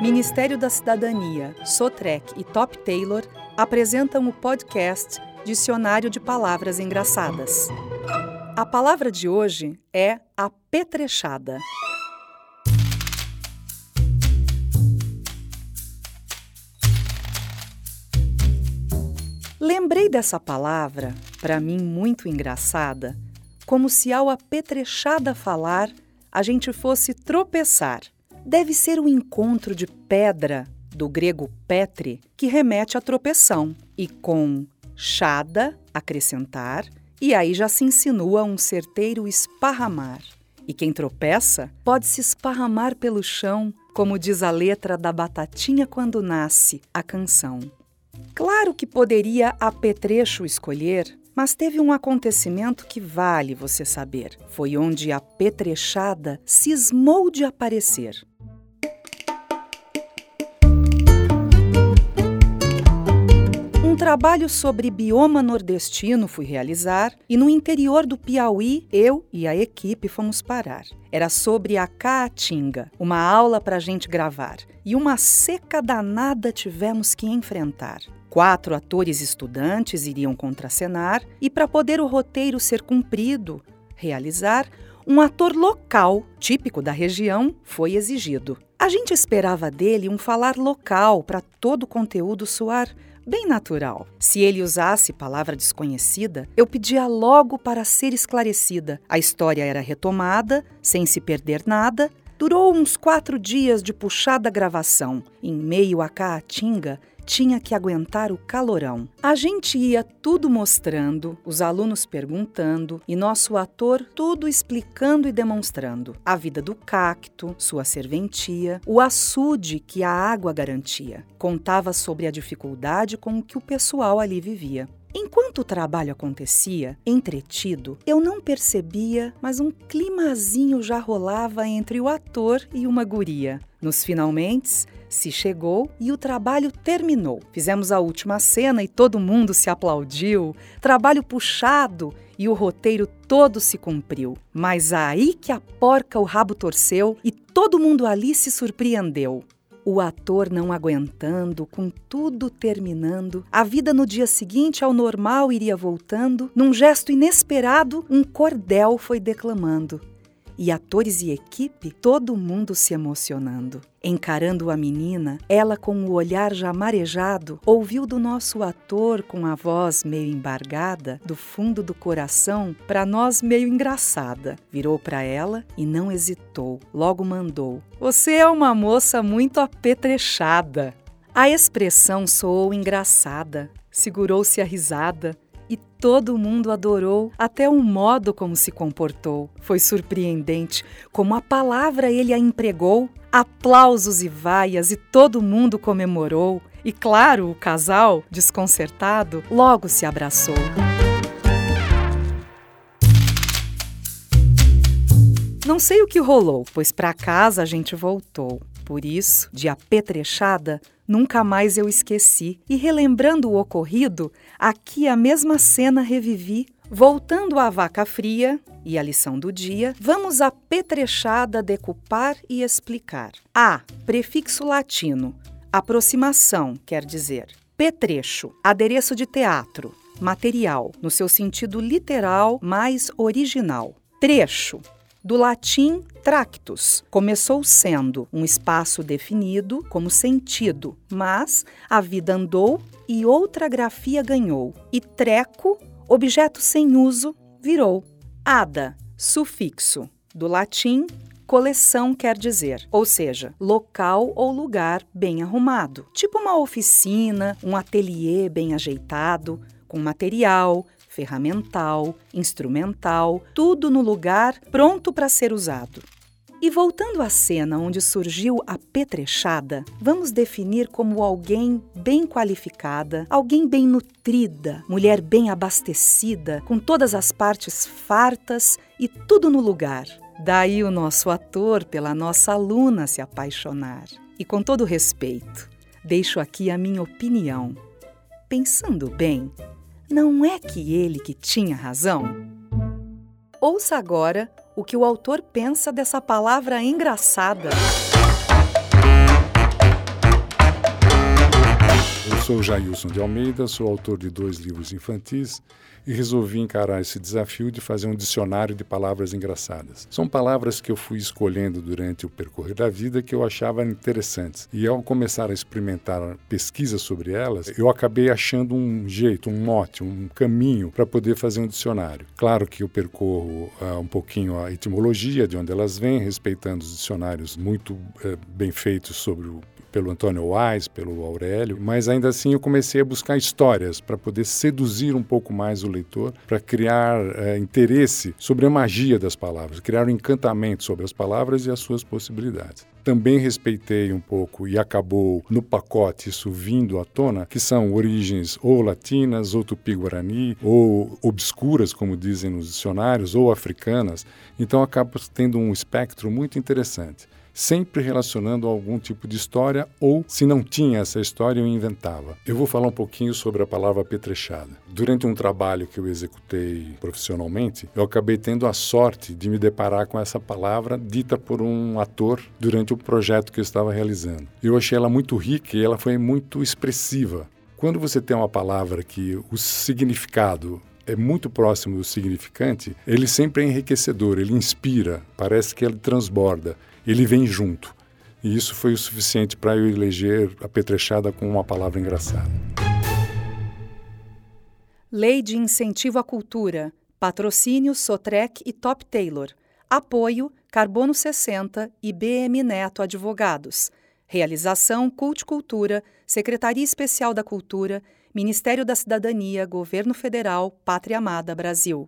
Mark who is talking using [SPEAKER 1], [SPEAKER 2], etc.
[SPEAKER 1] Ministério da Cidadania, Sotrec e Top Taylor apresentam o podcast Dicionário de Palavras Engraçadas. A palavra de hoje é apetrechada. Lembrei dessa palavra, para mim muito engraçada, como se ao apetrechada falar a gente fosse tropeçar. Deve ser o encontro de pedra, do grego petre, que remete à tropeção, e com chada, acrescentar, e aí já se insinua um certeiro esparramar. E quem tropeça pode se esparramar pelo chão, como diz a letra da Batatinha quando nasce, a canção. Claro que poderia apetrecho escolher mas teve um acontecimento que vale você saber. Foi onde a petrechada cismou de aparecer. Trabalho sobre bioma nordestino fui realizar e no interior do Piauí eu e a equipe fomos parar. Era sobre a caatinga, uma aula para a gente gravar. E uma seca danada tivemos que enfrentar. Quatro atores estudantes iriam contracenar e, para poder o roteiro ser cumprido, realizar, um ator local, típico da região, foi exigido. A gente esperava dele um falar local para todo o conteúdo soar bem natural. Se ele usasse palavra desconhecida, eu pedia logo para ser esclarecida. A história era retomada, sem se perder nada. Durou uns quatro dias de puxada gravação. Em meio à caatinga, tinha que aguentar o calorão. A gente ia tudo mostrando, os alunos perguntando e nosso ator tudo explicando e demonstrando. A vida do cacto, sua serventia, o açude que a água garantia. Contava sobre a dificuldade com que o pessoal ali vivia. Enquanto o trabalho acontecia, entretido, eu não percebia, mas um climazinho já rolava entre o ator e uma guria. Nos finalmente, se chegou e o trabalho terminou. Fizemos a última cena e todo mundo se aplaudiu. Trabalho puxado e o roteiro todo se cumpriu. Mas aí que a porca o rabo torceu e todo mundo ali se surpreendeu. O ator não aguentando, com tudo terminando, a vida no dia seguinte ao normal iria voltando, num gesto inesperado, um cordel foi declamando e atores e equipe, todo mundo se emocionando. Encarando a menina, ela com o olhar já marejado, ouviu do nosso ator com a voz meio embargada, do fundo do coração, para nós meio engraçada. Virou para ela e não hesitou, logo mandou: Você é uma moça muito apetrechada. A expressão soou engraçada, segurou-se a risada, e todo mundo adorou, até o modo como se comportou. Foi surpreendente como a palavra ele a empregou. Aplausos e vaias e todo mundo comemorou. E claro, o casal, desconcertado, logo se abraçou. Não sei o que rolou, pois para casa a gente voltou. Por isso, de apetrechada, nunca mais eu esqueci. E relembrando o ocorrido, aqui a mesma cena revivi. Voltando à vaca fria e à lição do dia, vamos a petrechada decupar e explicar. A. Prefixo latino. Aproximação, quer dizer. Petrecho, adereço de teatro, material, no seu sentido literal mais original. Trecho, do latim tractus. Começou sendo um espaço definido como sentido, mas a vida andou e outra grafia ganhou. E treco, objeto sem uso, virou. Ada, sufixo, do latim coleção quer dizer, ou seja, local ou lugar bem arrumado, tipo uma oficina, um ateliê bem ajeitado, com material, ferramental, instrumental, tudo no lugar pronto para ser usado. E voltando à cena onde surgiu a petrechada, vamos definir como alguém bem qualificada, alguém bem nutrida, mulher bem abastecida, com todas as partes fartas e tudo no lugar. Daí o nosso ator pela nossa aluna se apaixonar. E com todo respeito, deixo aqui a minha opinião. Pensando bem, não é que ele que tinha razão? Ouça agora o que o autor pensa dessa palavra engraçada.
[SPEAKER 2] Sou Jailson de Almeida, sou autor de dois livros infantis e resolvi encarar esse desafio de fazer um dicionário de palavras engraçadas. São palavras que eu fui escolhendo durante o percorrer da vida que eu achava interessantes. E ao começar a experimentar pesquisas sobre elas, eu acabei achando um jeito, um mote, um caminho para poder fazer um dicionário. Claro que eu percorro uh, um pouquinho a etimologia, de onde elas vêm, respeitando os dicionários muito uh, bem feitos sobre o pelo Antônio Wise, pelo Aurélio, mas ainda assim eu comecei a buscar histórias para poder seduzir um pouco mais o leitor, para criar é, interesse sobre a magia das palavras, criar um encantamento sobre as palavras e as suas possibilidades também respeitei um pouco e acabou no pacote isso vindo à tona, que são origens ou latinas, ou tupi-guarani, ou obscuras, como dizem nos dicionários, ou africanas. Então acaba tendo um espectro muito interessante sempre relacionando a algum tipo de história ou, se não tinha essa história, eu inventava. Eu vou falar um pouquinho sobre a palavra petrechada. Durante um trabalho que eu executei profissionalmente, eu acabei tendo a sorte de me deparar com essa palavra dita por um ator durante o projeto que eu estava realizando. Eu achei ela muito rica e ela foi muito expressiva. Quando você tem uma palavra que o significado é muito próximo do significante, ele sempre é enriquecedor, ele inspira, parece que ele transborda ele vem junto. E isso foi o suficiente para eu eleger a Petrechada com uma palavra engraçada.
[SPEAKER 1] Lei de Incentivo à Cultura. Patrocínio Sotrec e Top Taylor. Apoio Carbono 60 e BM Neto Advogados. Realização Cult Cultura, Secretaria Especial da Cultura, Ministério da Cidadania, Governo Federal, Pátria Amada Brasil.